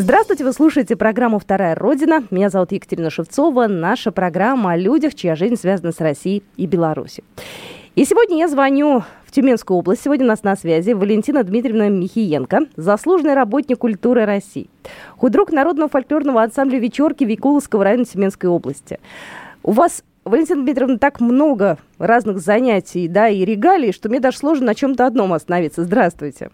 Здравствуйте, вы слушаете программу «Вторая Родина». Меня зовут Екатерина Шевцова. Наша программа о людях, чья жизнь связана с Россией и Беларусью. И сегодня я звоню в Тюменскую область. Сегодня у нас на связи Валентина Дмитриевна Михиенко, заслуженный работник культуры России, худрук народного фольклорного ансамбля «Вечерки» Викуловского района Тюменской области. У вас Валентина Дмитриевна, так много разных занятий, да, и регалий, что мне даже сложно на чем-то одном остановиться. Здравствуйте.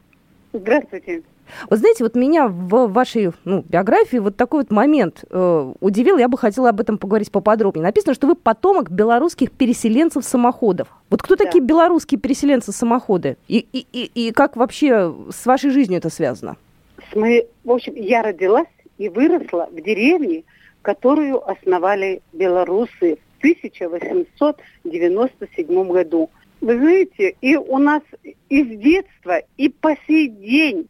Здравствуйте. Вот знаете, вот меня в вашей ну, биографии вот такой вот момент э, удивил, я бы хотела об этом поговорить поподробнее. Написано, что вы потомок белорусских переселенцев-самоходов. Вот кто да. такие белорусские переселенцы-самоходы? И, и, и, и как вообще с вашей жизнью это связано? Моей, в общем, я родилась и выросла в деревне, которую основали белорусы в 1897 году. Вы знаете, и у нас и с детства, и по сей день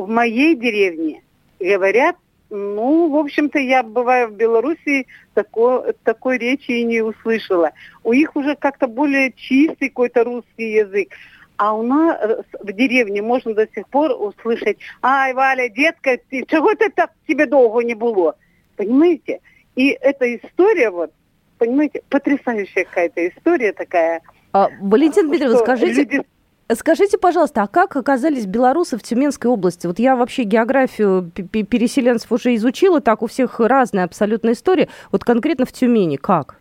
в моей деревне говорят, ну, в общем-то, я бываю в Беларуси, такой, такой речи и не услышала. У них уже как-то более чистый какой-то русский язык. А у нас э, в деревне можно до сих пор услышать, ай, Валя, детка, чего ты так тебе долго не было? Понимаете? И эта история вот, понимаете, потрясающая какая-то история такая. А, Валентин Дмитриевна, скажите, люди Скажите, пожалуйста, а как оказались белорусы в Тюменской области? Вот я вообще географию переселенцев уже изучила, так у всех разная абсолютная история. Вот конкретно в Тюмени как?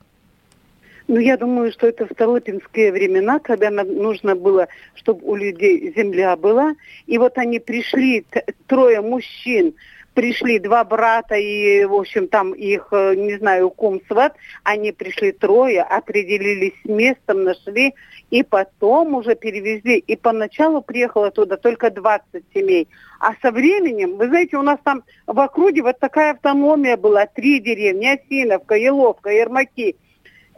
Ну, я думаю, что это в Столыпинские времена, когда нужно было, чтобы у людей земля была. И вот они пришли, трое мужчин, пришли два брата и, в общем, там их, э, не знаю, кум они пришли трое, определились с местом, нашли, и потом уже перевезли. И поначалу приехало туда только 20 семей. А со временем, вы знаете, у нас там в округе вот такая автономия была. Три деревни, Осиновка, Еловка, Ермаки –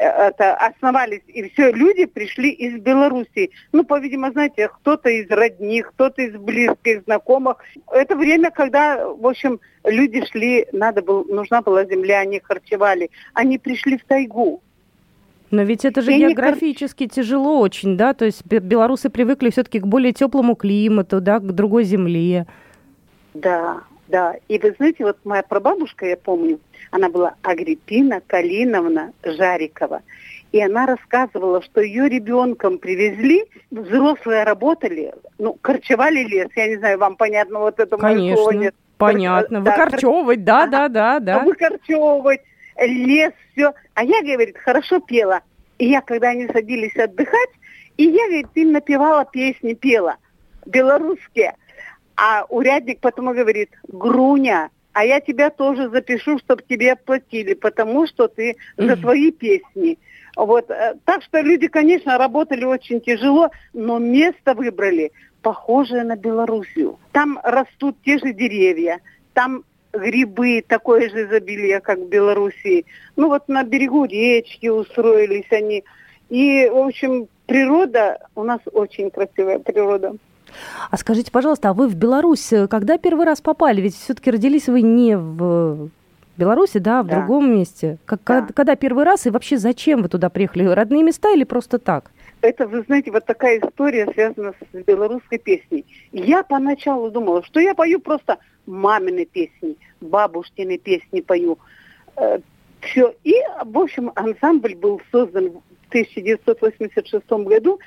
это, основались, и все, люди пришли из Белоруссии. Ну, по-видимому, знаете, кто-то из родных, кто-то из близких, знакомых. Это время, когда, в общем, люди шли, надо было, нужна была земля, они харчевали. Они пришли в тайгу. Но ведь это же географически тяжело очень, да? То есть белорусы привыкли все-таки к более теплому климату, да, к другой земле. Да, да. И вы знаете, вот моя прабабушка, я помню, она была Агриппина Калиновна Жарикова. И она рассказывала, что ее ребенком привезли, взрослые работали, ну, корчевали лес. Я не знаю, вам понятно вот это Конечно, слово нет. понятно. Да, Выкорчевывать, да, да, да, да. Выкорчевывать, лес, все. А я, говорит, хорошо пела. И я, когда они садились отдыхать, и я, говорит, им напевала песни, пела белорусские. А урядник потом говорит, Груня, а я тебя тоже запишу, чтобы тебе платили, потому что ты за твои песни. Вот. Э, так что люди, конечно, работали очень тяжело, но место выбрали похожее на Белоруссию. Там растут те же деревья, там грибы, такое же изобилие, как в Белоруссии. Ну вот на берегу речки устроились они. И, в общем, природа, у нас очень красивая природа. А скажите, пожалуйста, а вы в Беларусь э, когда первый раз попали? Ведь все-таки родились вы не в Беларуси, да, а в да. другом месте. Как, да. Когда первый раз и вообще зачем вы туда приехали? Родные места или просто так? Это, вы знаете, вот такая история связана с белорусской песней. Я поначалу думала, что я пою просто мамины песни, бабушкины песни пою. Э, Все. И, в общем, ансамбль был создан в 1986 году.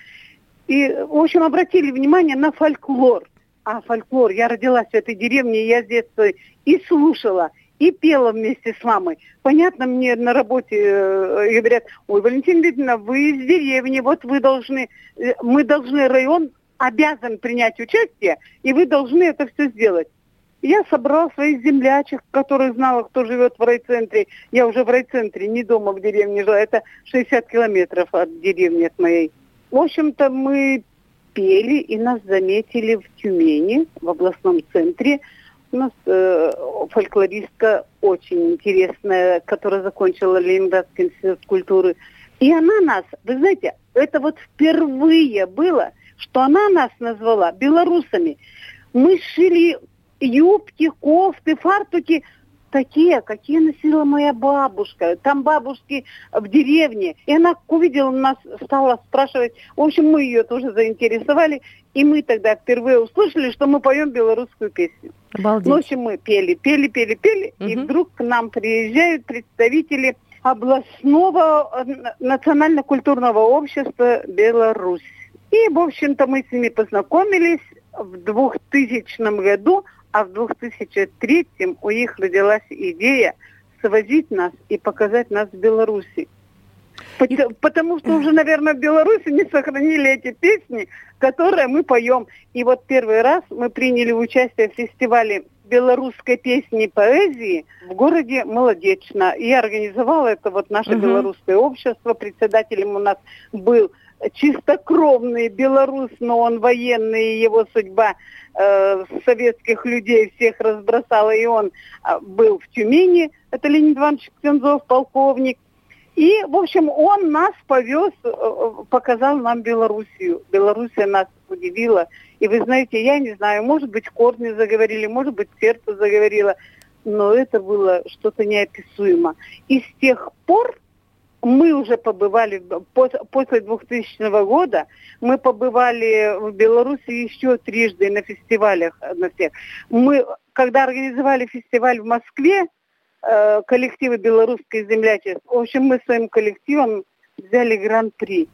И, в общем, обратили внимание на фольклор. А фольклор, я родилась в этой деревне, я с детства и слушала, и пела вместе с мамой. Понятно, мне на работе э, говорят, ой, Валентина Викторовна, вы из деревни, вот вы должны, э, мы должны, район обязан принять участие, и вы должны это все сделать. Я собрала своих землячек, которых знала, кто живет в райцентре. Я уже в райцентре, не дома в деревне жила. Это 60 километров от деревни от моей. В общем-то, мы пели, и нас заметили в Тюмени, в областном центре. У нас э, фольклористка очень интересная, которая закончила Ленинградский институт культуры. И она нас, вы знаете, это вот впервые было, что она нас назвала белорусами. Мы шили юбки, кофты, фартуки такие, какие носила моя бабушка. Там бабушки в деревне. И она увидела нас, стала спрашивать. В общем, мы ее тоже заинтересовали. И мы тогда впервые услышали, что мы поем белорусскую песню. Обалдеть. Ну, в общем, мы пели, пели, пели, пели. И Мгм. вдруг к нам приезжают представители областного э, национально-культурного общества Беларусь. И, в общем-то, мы с ними познакомились в 2000 году, а в 2003 у них родилась идея свозить нас и показать нас в Беларуси. Пот- Потому что уже, наверное, в Беларуси не сохранили эти песни, которые мы поем. И вот первый раз мы приняли участие в фестивале белорусской песни и поэзии в городе Молодечно. И организовало это вот наше Мгм. белорусское общество. Председателем у нас был чистокровный белорус, но он военный, и его судьба э, советских людей всех разбросала, и он а, был в Тюмени, это Леонид Иванович Ксензов, полковник. И, в общем, он нас повез, э, э, показал нам Белоруссию. Белоруссия нас удивила. И вы знаете, я не знаю, может быть, корни заговорили, может быть, сердце заговорило, но это было что-то неописуемо. И с тех пор мы уже побывали, после 2000 года, мы побывали в Беларуси еще трижды на фестивалях, на всех. Мы, когда организовали фестиваль в Москве, э, коллективы белорусской землячества, в общем, мы своим коллективом взяли гран-при.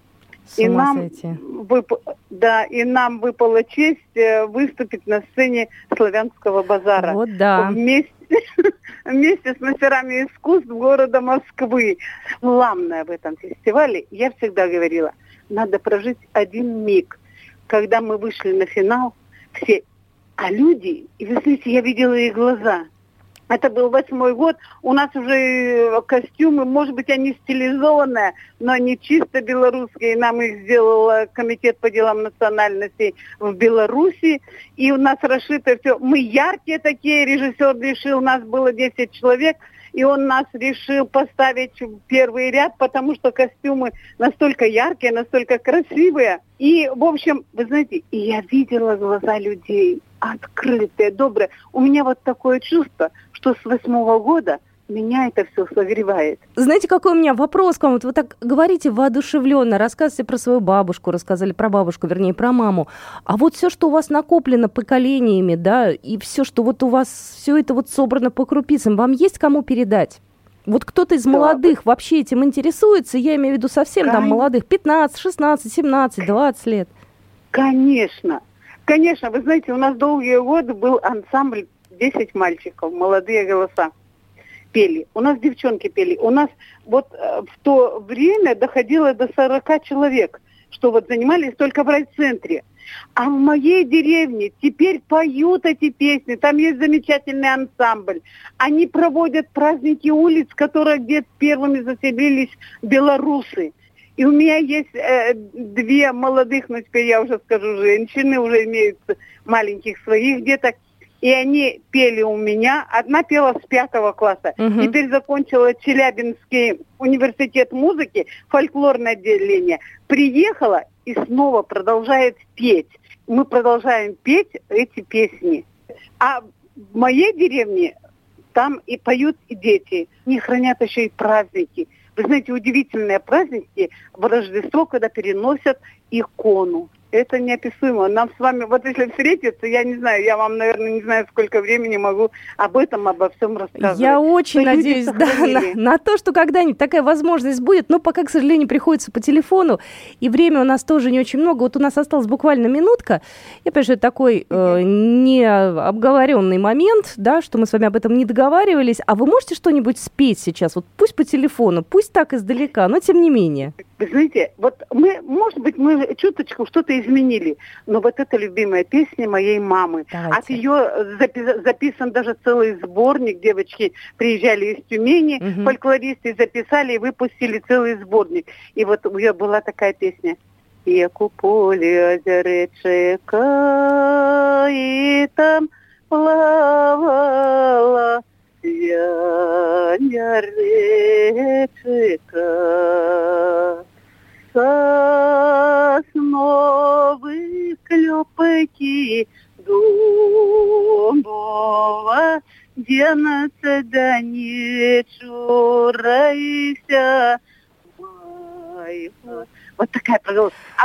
С И нам, сойти. вып- да, и нам выпала честь э, выступить на сцене славянского базара Вот да. вместе, вместе с мастерами искусств города Москвы. Главное в этом фестивале, я всегда говорила, надо прожить один миг, когда мы вышли на финал, все, а люди, и вы знаете, я видела их глаза. Это был восьмой год, у нас уже э, костюмы, может быть, они стилизованные, но они чисто белорусские. Нам их сделал э, комитет по делам национальностей в Беларуси. И у нас расшито все. Мы яркие такие, режиссер решил, нас было 10 человек, и он нас решил поставить в первый ряд, потому что костюмы настолько яркие, настолько красивые. И, в общем, вы знаете, и я видела глаза людей, открытые, добрые. У меня вот такое чувство, что с восьмого года меня это все согревает. Знаете, какой у меня вопрос к вам? Вот вы так говорите воодушевленно, рассказываете про свою бабушку, рассказали про бабушку, вернее, про маму. А вот все, что у вас накоплено поколениями, да, и все, что вот у вас, все это вот собрано по крупицам, вам есть кому передать? Вот кто-то из Да. молодых вообще этим интересуется, я имею в виду совсем там Кон- молодых, 15, 16, 17, 20 лет. Конечно. Конечно, вы знаете, у нас долгие годы был ансамбль 10 мальчиков, молодые голоса пели. У нас девчонки пели. У нас вот э, в то время доходило до 40 человек, что вот занимались только в райцентре. А в моей деревне теперь поют эти песни. Там есть замечательный ансамбль. Они проводят праздники улиц, которые где первыми заселились белорусы. И у меня есть э, две молодых, ну теперь я уже скажу, женщины, уже имеют маленьких своих деток. И они пели у меня. Одна пела с пятого класса. Мгм. Теперь закончила Челябинский университет музыки, фольклорное отделение. Приехала и снова продолжает петь. Мы продолжаем петь эти песни. А в моей деревне там и поют и дети. Они хранят еще и праздники. Вы знаете, удивительные праздники в Рождество, когда переносят икону. Это неописуемо. Нам с вами, вот если встретиться, я не знаю, я вам, наверное, не знаю, сколько времени могу об этом, обо всем рассказывать. Я очень Что надеюсь, да, на, на то, что когда-нибудь такая возможность будет, но пока, к сожалению, приходится по телефону, и время у нас тоже не очень много. Вот у нас осталась буквально минутка. Я понимаю, что это такой э, необговоренный момент, да, что мы с вами об этом не договаривались. А вы можете что-нибудь спеть сейчас? Вот пусть по телефону, пусть так издалека, но тем не менее. Вы знаете, вот мы, может быть, мы чуточку что-то изменили, но вот эта любимая песня моей мамы. Давайте. От ее запи- записан даже целый сборник. Девочки приезжали из Тюмени, Мгм. фольклористы записали и выпустили целый сборник. И вот у нее была такая песня. Як у полі озеречека, і там плавала Свяня речика,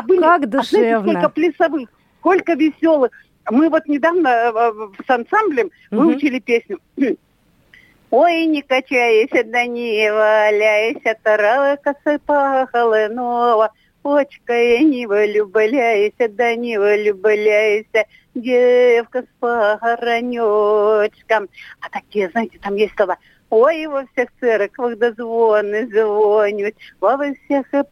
были, Как а знаете, душевно. сколько плясовых, сколько веселых. Мы вот недавно э, с ансамблем Мгм. выучили песню. Ой, не качайся, да не валяйся, тарака сыпа холынова. Очка, не влюбляйся, да не влюбляйся, девка с погоронечком. А такие, знаете, там есть слова. Ой, во всех церквах да звоны звонят, во всех и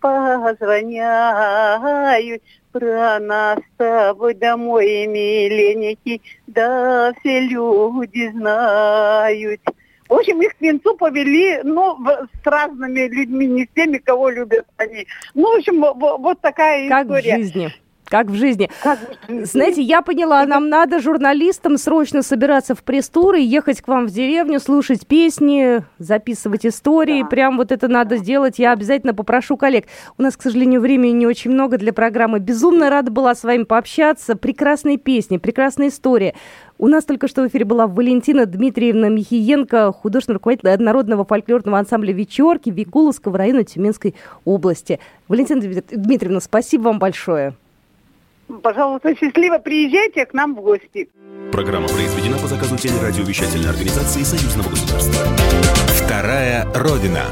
позвоняют. Про нас с тобой домой, миленький, да все люди знают. В общем, их к венцу повели, ну, в- с разными людьми, не с теми, кого любят они. Ну, в общем, во- во- вот такая Как в история. жизни. Как в жизни. Как в жизни. Знаете, я поняла, нам надо журналистам срочно собираться в пресс-тур и ехать к вам в деревню, слушать песни, записывать истории. Да. Прям вот это надо сделать. Я обязательно попрошу коллег. У нас, к сожалению, времени не очень много для программы. Безумно рада была с вами пообщаться. Прекрасные песни, прекрасная история. У нас только что в эфире была Валентина Дмитриевна Михиенко, художественный руководитель народного фольклорного ансамбля «Вечерки» Викуловского района Тюменской области. Валентина Дмит- Дмитриевна, спасибо вам большое. Пожалуйста, счастливо приезжайте к нам в гости. Программа произведена по заказу телерадиовещательной организации Союзного государства. Вторая Родина.